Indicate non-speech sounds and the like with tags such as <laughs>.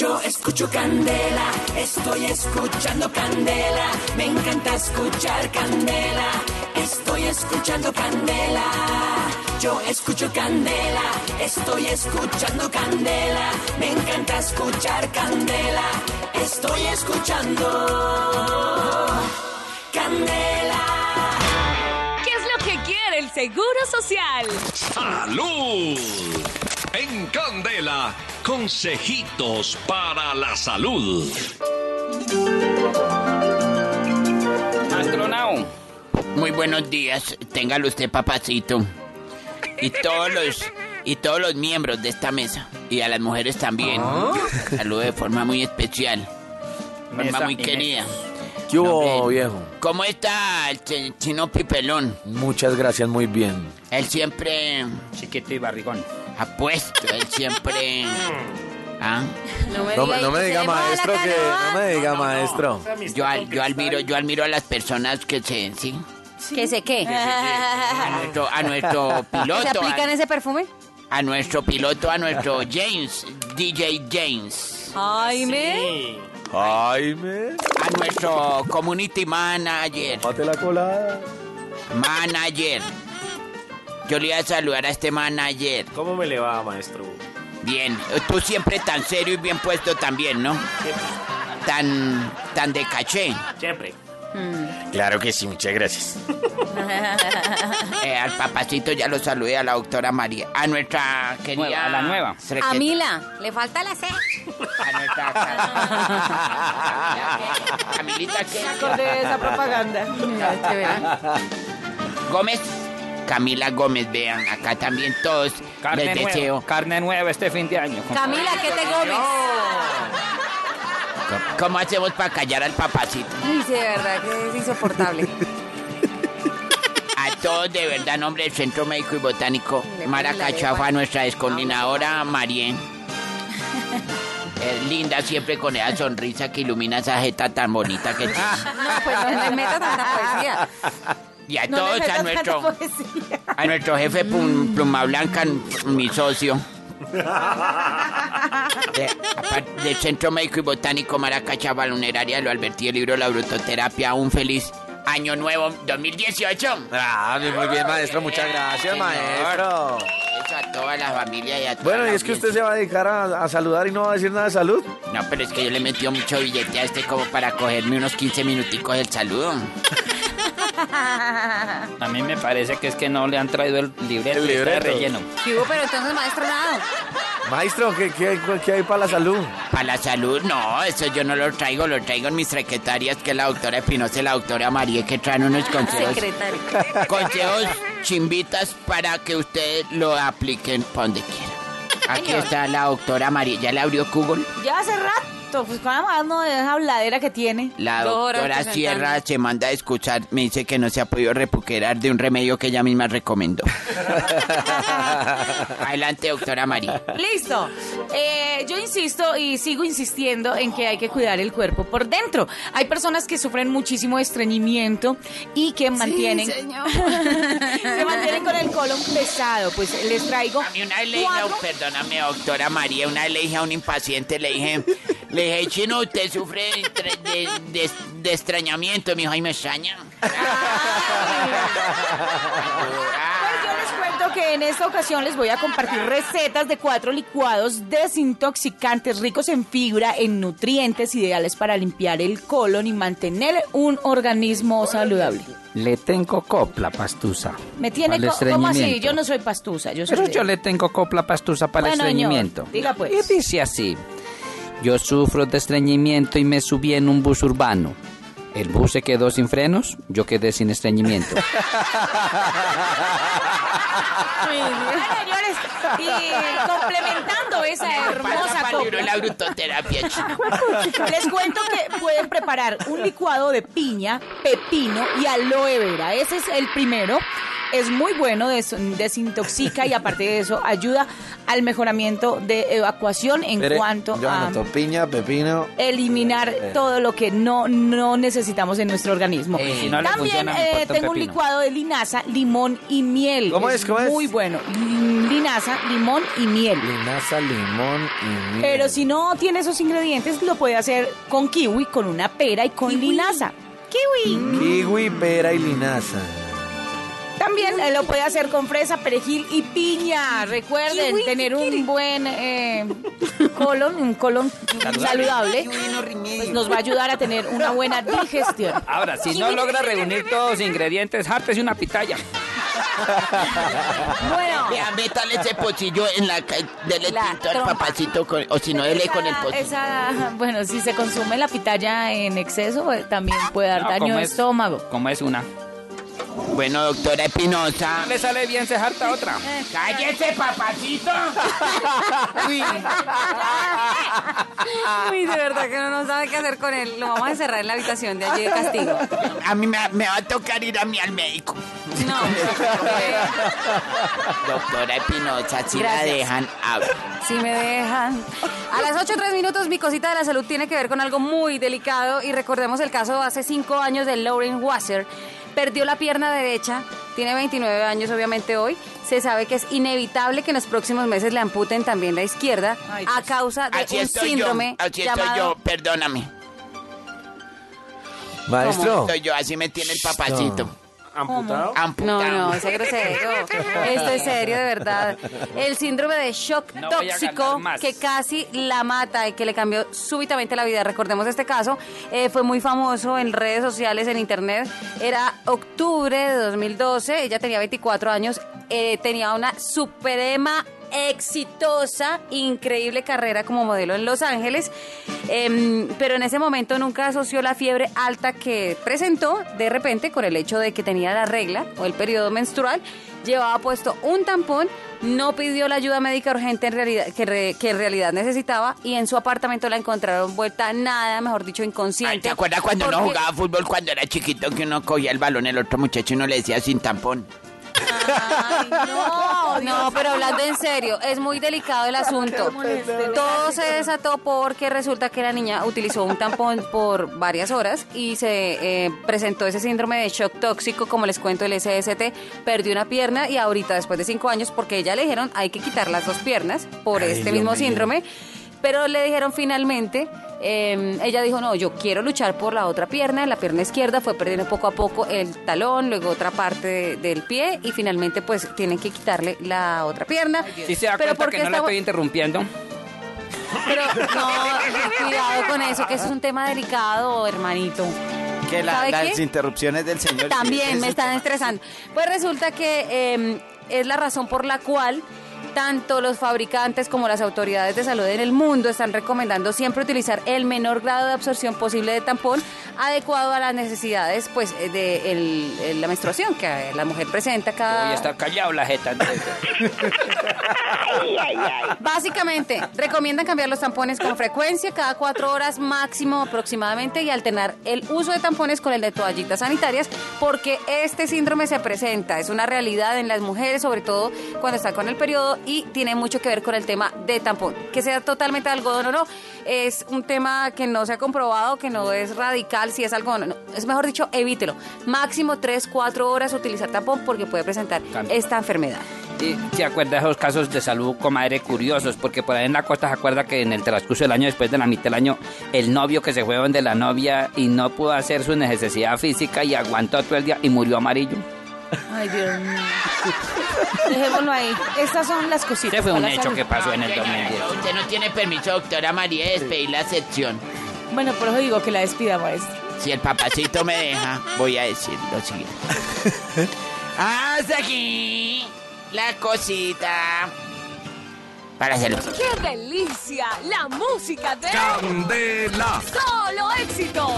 Yo escucho Candela, estoy escuchando Candela, me encanta escuchar Candela, estoy escuchando Candela. Yo escucho Candela, estoy escuchando Candela, me encanta escuchar Candela, estoy escuchando Candela. ¿Qué es lo que quiere el Seguro Social? ¡Salud! En Candela, consejitos para la salud. Astronao. Muy buenos días. Téngalo usted, papacito. Y todos los y todos los miembros de esta mesa. Y a las mujeres también. Saludo de forma muy especial. Forma Mesa muy querida. ¿Qué hubo, No, viejo? ¿Cómo está el ch- chino Pipelón? Muchas gracias, muy bien. Él siempre Chiquito y barrigón. apuesto, él siempre... <laughs> ¿Ah? No, me- no me diga maestro que... No me diga maestro. Yo, al- yo admiro, yo admiro a las personas que se... ¿sí? ¿Qué sé <laughs> qué? A nuestro, a nuestro <laughs> piloto. ¿Se aplican a- ese perfume? a nuestro piloto, a nuestro James, DJ James, Jaime. Jaime. a nuestro community manager, Mate la colada. manager. Yo le iba a saludar a este manager. ¿Cómo me le va, maestro? Bien, tú siempre tan serio y bien puesto también, ¿no? Tan, tan de caché. Siempre. Claro que sí, muchas gracias. <laughs> Eh, al papacito ya lo saludé, a la doctora María. A nuestra querida... Nueva, a la nueva. A Mila, le falta la C. <laughs> Camilita, ¿qué? acordé de esa propaganda. Gómez. Camila Gómez, vean, acá también todos Carne les nueva. deseo. Carne nueva este fin de año. Camila, ¿qué te gomes? ¿Cómo hacemos para callar al papacito? Sí, de verdad que es insoportable. A todos, de verdad, nombre del Centro Médico y Botánico, Le Mara pone la Cachafa, lengua. nuestra descoordinadora Marien. Es linda siempre con esa sonrisa que ilumina esa jeta tan bonita que tiene. No, pues no le meta tanta poesía. Y a No todos, a nuestro, poesía. a nuestro jefe Plum- Pluma Blanca, mi socio. De- del Centro Médico y Botánico Maracacha Baloneraria, lo advertí el libro La Brutoterapia. Un feliz año nuevo 2018. Ah, muy bien, maestro. Muchas gracias, señor. maestro. A toda la familia y a toda Bueno, la y es que usted se va a dedicar a, a saludar y no va a decir nada de salud. No, pero es que yo le metí mucho billete a este como para cogerme unos 15 minuticos del saludo. A mí me parece que es que no le han traído el libreto. El y está de libreto. relleno. ¿Qué hubo? Pero entonces, maestro, nada. Maestro, ¿qué, qué, qué hay para la salud? Para la salud, no, eso yo no lo traigo, lo traigo en mis secretarias, que es la doctora Espinosa y la doctora María, que traen unos consejos. Secretario. consejos chimbitas para que usted lo apliquen para donde quiera. <laughs> Aquí está la doctora María. ¿Ya le abrió Google? Ya hace rato, pues con la mano de esa habladera que tiene. La doctora. Sierra se manda a escuchar. Me dice que no se ha podido recuperar de un remedio que ella misma recomendó. <laughs> Adelante, doctora María. Listo. Eh, yo insisto y sigo insistiendo en que hay que cuidar el cuerpo por dentro. Hay personas que sufren muchísimo estreñimiento y que mantienen, se <laughs> mantienen con el colon pesado. Pues les traigo A mí una vez le dije, cuatro- perdóname, doctora María, una vez le dije a un impaciente, le dije, le dije, chino, usted sufre de, de, de- de extrañamiento. Me dijo, ay, me extraña. Pues yo les cuento que en esta ocasión les voy a compartir recetas de cuatro licuados desintoxicantes ricos en fibra, en nutrientes ideales para limpiar el colon y mantener un organismo saludable. Le tengo copla pastusa. Me tiene co- ¿Cómo así? Yo no soy pastusa, yo soy Pero de- yo le tengo copla pastusa para Bueno, el señor, estreñimiento. diga, pues. Y dice así. Yo sufro de estreñimiento y me subí en un bus urbano. El bus se quedó sin frenos, yo quedé sin estreñimiento. Señores, y complementando esa hermosa copla, la brutoterapia, chico. les cuento que pueden preparar un licuado de piña, pepino y aloe vera. Ese es el primero. Es muy bueno, des- desintoxica y aparte de eso ayuda al mejoramiento de evacuación en Mire, cuanto yo a anoto piña, pepino. eliminar todo lo que no, no necesitamos en nuestro organismo. Eh, si no le También funciona, eh, tengo un licuado de linaza, limón y miel. ¿Cómo es? ¿Cómo es? Muy bueno. Linaza, limón y miel. Linaza, limón y miel. Pero si no tiene esos ingredientes, lo puede hacer con kiwi, con una pera y con linaza. Kiwi. Kiwi, pera y linaza. También eh, lo puede hacer con fresa, perejil y piña. Recuerden Kiwi, tener un buen eh, <laughs> colon, un colon saludable. Pues nos va a ayudar a tener una buena digestión. Ahora, si no logra reunir todos los ingredientes, hártese una pitaya. <laughs> Bueno. Vea, métale ese pocillo en la dele La tinto al papacito, con- o si no, dele con el pocillo. esa- bueno, si se consume la pitaya en exceso, eh, también puede dar No, daño es- estómago. Como es una. Bueno, doctora Espinosa. No le sale bien, se harta otra. ¡Cállese, papacito! <laughs> Uy. Uy, de verdad que uno no sabe qué hacer con él. Lo vamos a encerrar en la habitación de allí de castigo. A mí me, me va a tocar ir a mí al médico. No. <laughs> Doctora Espinosa, si la dejan, habla. Si me dejan. A las 8 3 minutos, mi cosita de la salud tiene que ver con algo muy delicado. Y recordemos el caso de hace 5 años de Lauren Wasser. Perdió la pierna derecha, tiene 29 años obviamente hoy. Se sabe que es inevitable que en los próximos meses le amputen también la izquierda Ay, a causa de Así un estoy síndrome yo, así estoy yo, perdóname. Maestro. Estoy yo, así me tiene el papacito. ¿Amputado? Amputado. No, no, ese grosero. Esto es serio, de verdad. El síndrome de shock No tóxico que casi la mata y que le cambió súbitamente la vida. Recordemos este caso. eh, fue muy famoso en redes sociales, en internet. Era octubre de 2012. Ella tenía 24 años. eh, tenía una suprema exitosa, increíble carrera como modelo en Los Ángeles, Em, pero en ese momento nunca asoció la fiebre alta que presentó de repente con el hecho de que tenía la regla o el periodo menstrual, llevaba puesto un tampón, no pidió la ayuda médica urgente en realidad, que, re- que en realidad necesitaba y en su apartamento la encontraron vuelta nada, mejor dicho, inconsciente. Ay, ¿Te acuerdas cuando uno Porque- jugaba fútbol cuando era chiquito que uno cogía el balón, el otro muchacho y uno le decía sin tampón? No, no, pero hablando en serio, es muy delicado el asunto. Todo se desató porque resulta que la niña utilizó un tampón por varias horas y se eh, presentó ese síndrome de shock tóxico, como les cuento, el SST, perdió una pierna y ahorita, después de cinco años, porque ella le dijeron hay que quitar las dos piernas por Ay, este Dios mismo síndrome, pero le dijeron finalmente, eh, ella dijo, no, yo quiero luchar por la otra pierna, la pierna izquierda, fue perdiendo poco a poco el talón, luego otra parte de- del pie y finalmente pues tienen que quitarle la otra pierna. Si se da Pero cuenta ¿por que qué no la estoy interrumpiendo. Pero no, cuidado con eso, que eso es un tema delicado, hermanito. Que la- ¿Sabe las qué? interrupciones del señor. También sí, me es- están estresando. Pues resulta que eh, es la razón por la cual tanto los fabricantes como las autoridades de salud en el mundo están recomendando siempre utilizar el menor grado de absorción posible de tampón adecuado a las necesidades pues eh, de el- la menstruación que eh, la mujer presenta cada Voy a estar callado la jeta. entonces. <laughs> Básicamente, recomiendan cambiar los tampones con frecuencia, cada cuatro horas máximo aproximadamente, y alternar el uso de tampones con el de toallitas sanitarias, porque este síndrome se presenta, es una realidad en las mujeres, sobre todo cuando están con el periodo, y tiene mucho que ver con el tema de tampón. Que sea totalmente algodón o no, es un tema que no se ha comprobado, que no es radical si es algodón o no. Es mejor dicho, evítelo. Máximo tres, cuatro horas utilizar tampón porque puede presentar esta enfermedad. Y se acuerda de esos casos de salud, comadre, curiosos, porque por ahí en la costa se acuerda que en el transcurso del año, después de la mitad del año, el novio que se fue donde la novia y no pudo hacer su necesidad física y aguantó todo el día y murió amarillo. Ay, Dios mío. <laughs> Dejémoslo ahí. Estas son las cositas. Este fue un hecho salud. que pasó en el Señora, 2010. Usted no tiene permiso, doctora María, de despedir la sección. Bueno, por eso digo que la despida, maestro. Si el papacito me deja, voy a decir lo siguiente. <laughs> Hasta aquí la cosita. Para hacerlo. ¡Qué delicia! La música de Candela. Solo Éxitos.